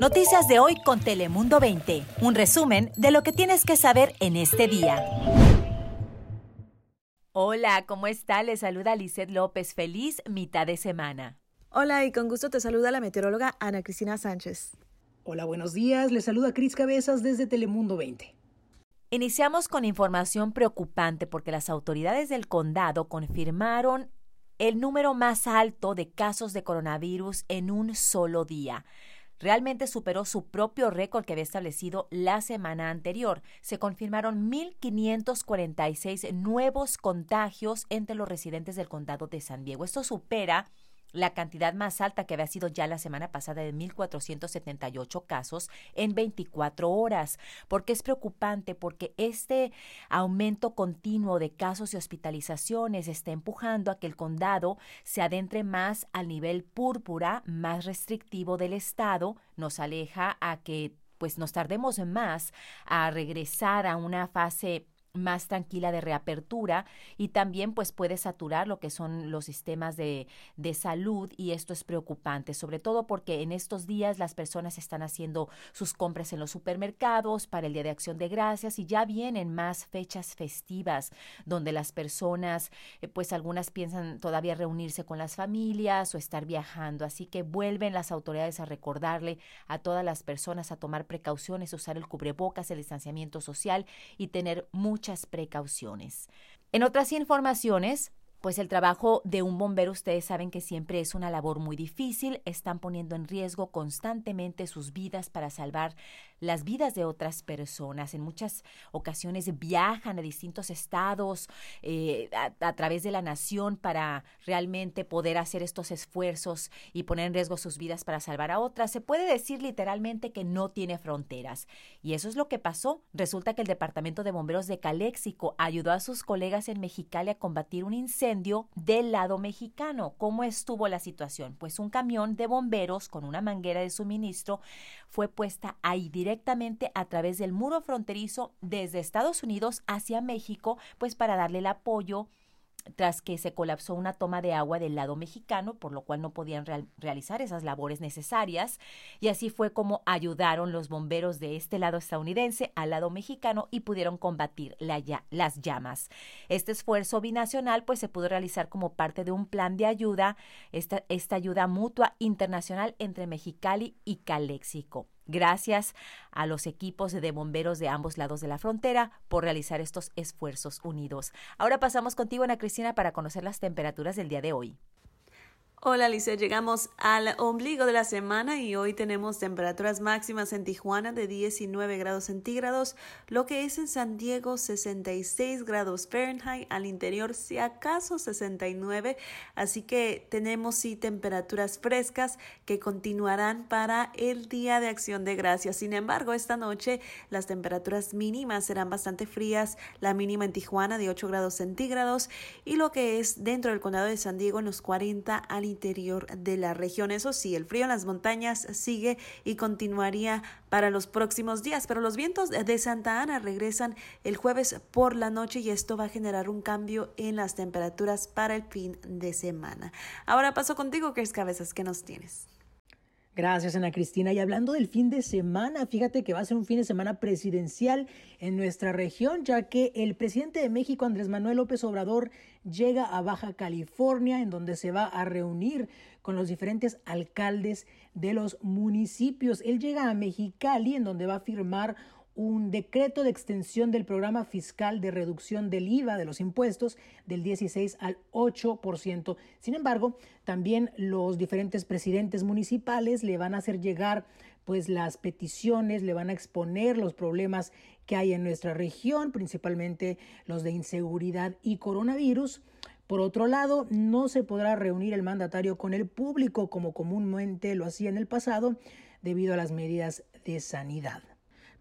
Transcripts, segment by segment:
Noticias de hoy con Telemundo 20. Un resumen de lo que tienes que saber en este día. Hola, ¿cómo está? Le saluda Lizeth López. Feliz mitad de semana. Hola y con gusto te saluda la meteoróloga Ana Cristina Sánchez. Hola, buenos días. Le saluda Cris Cabezas desde Telemundo 20. Iniciamos con información preocupante porque las autoridades del condado confirmaron el número más alto de casos de coronavirus en un solo día. Realmente superó su propio récord que había establecido la semana anterior. Se confirmaron 1.546 nuevos contagios entre los residentes del condado de San Diego. Esto supera la cantidad más alta que había sido ya la semana pasada de 1.478 casos en 24 horas. porque es preocupante? Porque este aumento continuo de casos y hospitalizaciones está empujando a que el condado se adentre más al nivel púrpura, más restrictivo del estado, nos aleja a que pues nos tardemos más a regresar a una fase más tranquila de reapertura y también pues puede saturar lo que son los sistemas de, de, salud y esto es preocupante, sobre todo porque en estos días las personas están haciendo sus compras en los supermercados para el Día de Acción de Gracias y ya vienen más fechas festivas donde las personas eh, pues algunas piensan todavía reunirse con las familias o estar viajando, así que vuelven las autoridades a recordarle a todas las personas a tomar precauciones, usar el cubrebocas, el distanciamiento social y tener mucha precauciones. En otras informaciones, pues el trabajo de un bombero, ustedes saben que siempre es una labor muy difícil, están poniendo en riesgo constantemente sus vidas para salvar las vidas de otras personas. En muchas ocasiones viajan a distintos estados eh, a, través de la nación para realmente poder hacer estos esfuerzos y poner en riesgo sus vidas para salvar a otras. Se puede decir literalmente que no tiene fronteras. Y eso es lo que pasó. Resulta que el Departamento de Bomberos de Caléxico ayudó a sus colegas en Mexicali a combatir un incendio del lado mexicano. ¿Cómo estuvo la situación? Pues un camión de bomberos con una manguera de suministro fue puesta ahí directamente a través del muro fronterizo desde Estados Unidos hacia México, pues para darle el apoyo tras que se colapsó una toma de agua del lado mexicano, por lo cual no podían realizar esas labores necesarias. Y así fue como ayudaron los bomberos de este lado estadounidense al lado mexicano y pudieron combatir las llamas. Este esfuerzo binacional pues se pudo realizar como parte de un plan de ayuda, esta, esta ayuda mutua internacional entre Mexicali y Caléxico. Gracias a los equipos de bomberos de ambos lados de la frontera por realizar estos esfuerzos unidos. Ahora pasamos contigo, Ana Cristina, para conocer las temperaturas del día de hoy. Hola Lice, llegamos al ombligo de la semana y hoy tenemos temperaturas máximas en Tijuana de 19 grados centígrados, lo que es en San Diego 66 grados Fahrenheit, al interior si acaso 69, así que tenemos sí temperaturas frescas que continuarán para el Día de Acción de Gracias. Sin embargo, esta noche las temperaturas mínimas serán bastante frías, la mínima en Tijuana de 8 grados centígrados y lo que es dentro del condado de San Diego en los 40 al interior de la región. Eso sí, el frío en las montañas sigue y continuaría para los próximos días, pero los vientos de Santa Ana regresan el jueves por la noche y esto va a generar un cambio en las temperaturas para el fin de semana. Ahora paso contigo, es Cabezas, ¿qué nos tienes? Gracias, Ana Cristina. Y hablando del fin de semana, fíjate que va a ser un fin de semana presidencial en nuestra región, ya que el presidente de México, Andrés Manuel López Obrador, llega a Baja California, en donde se va a reunir con los diferentes alcaldes de los municipios. Él llega a Mexicali, en donde va a firmar un decreto de extensión del programa fiscal de reducción del IVA de los impuestos del 16 al 8%. Sin embargo, también los diferentes presidentes municipales le van a hacer llegar pues las peticiones, le van a exponer los problemas que hay en nuestra región, principalmente los de inseguridad y coronavirus. Por otro lado, no se podrá reunir el mandatario con el público como comúnmente lo hacía en el pasado debido a las medidas de sanidad.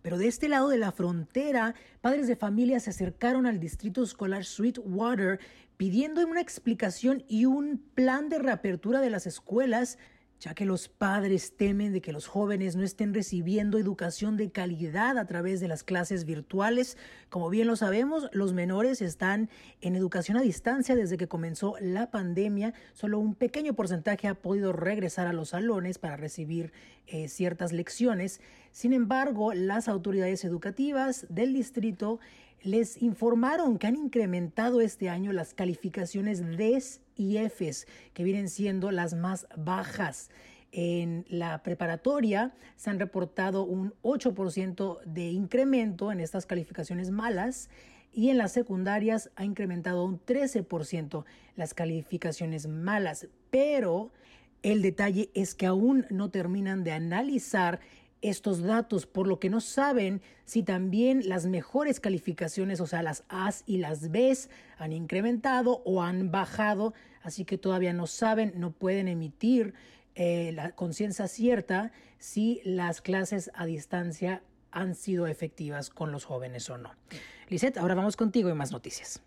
Pero de este lado de la frontera, padres de familia se acercaron al distrito escolar Sweetwater pidiendo una explicación y un plan de reapertura de las escuelas ya que los padres temen de que los jóvenes no estén recibiendo educación de calidad a través de las clases virtuales. Como bien lo sabemos, los menores están en educación a distancia desde que comenzó la pandemia. Solo un pequeño porcentaje ha podido regresar a los salones para recibir eh, ciertas lecciones. Sin embargo, las autoridades educativas del distrito les informaron que han incrementado este año las calificaciones DES y EFES, que vienen siendo las más bajas. En la preparatoria se han reportado un 8% de incremento en estas calificaciones malas y en las secundarias ha incrementado un 13% las calificaciones malas. Pero el detalle es que aún no terminan de analizar estos datos, por lo que no saben si también las mejores calificaciones, o sea, las A's y las B's, han incrementado o han bajado, así que todavía no saben, no pueden emitir eh, la conciencia cierta si las clases a distancia han sido efectivas con los jóvenes o no. Lisette, ahora vamos contigo y más noticias.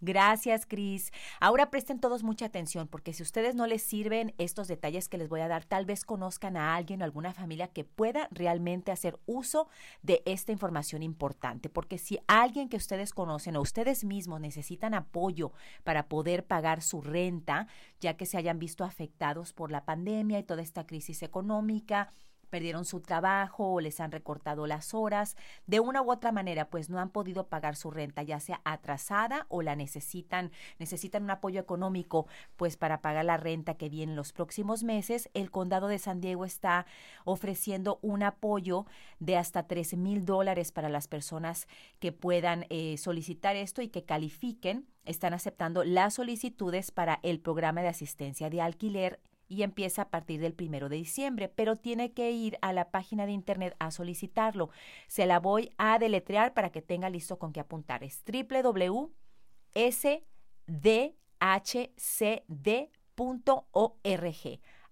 Gracias, Cris. Ahora presten todos mucha atención porque si ustedes no les sirven estos detalles que les voy a dar, tal vez conozcan a alguien o alguna familia que pueda realmente hacer uso de esta información importante. Porque si alguien que ustedes conocen o ustedes mismos necesitan apoyo para poder pagar su renta, ya que se hayan visto afectados por la pandemia y toda esta crisis económica, perdieron su trabajo o les han recortado las horas, de una u otra manera, pues no han podido pagar su renta, ya sea atrasada o la necesitan, necesitan un apoyo económico, pues para pagar la renta que viene en los próximos meses, el condado de San Diego está ofreciendo un apoyo de hasta 13 mil dólares para las personas que puedan eh, solicitar esto y que califiquen. Están aceptando las solicitudes para el programa de asistencia de alquiler y empieza a partir del primero de diciembre, pero tiene que ir a la página de internet a solicitarlo. Se la voy a deletrear para que tenga listo con qué apuntar. Es www.sdhcd.org.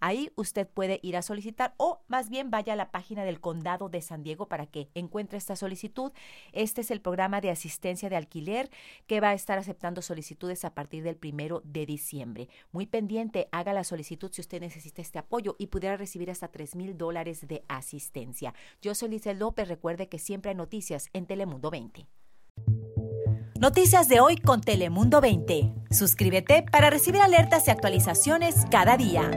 Ahí usted puede ir a solicitar o más bien vaya a la página del condado de San Diego para que encuentre esta solicitud. Este es el programa de asistencia de alquiler que va a estar aceptando solicitudes a partir del primero de diciembre. Muy pendiente, haga la solicitud si usted necesita este apoyo y pudiera recibir hasta tres mil dólares de asistencia. Yo soy Lice López. Recuerde que siempre hay noticias en Telemundo 20. Noticias de hoy con Telemundo 20. Suscríbete para recibir alertas y actualizaciones cada día.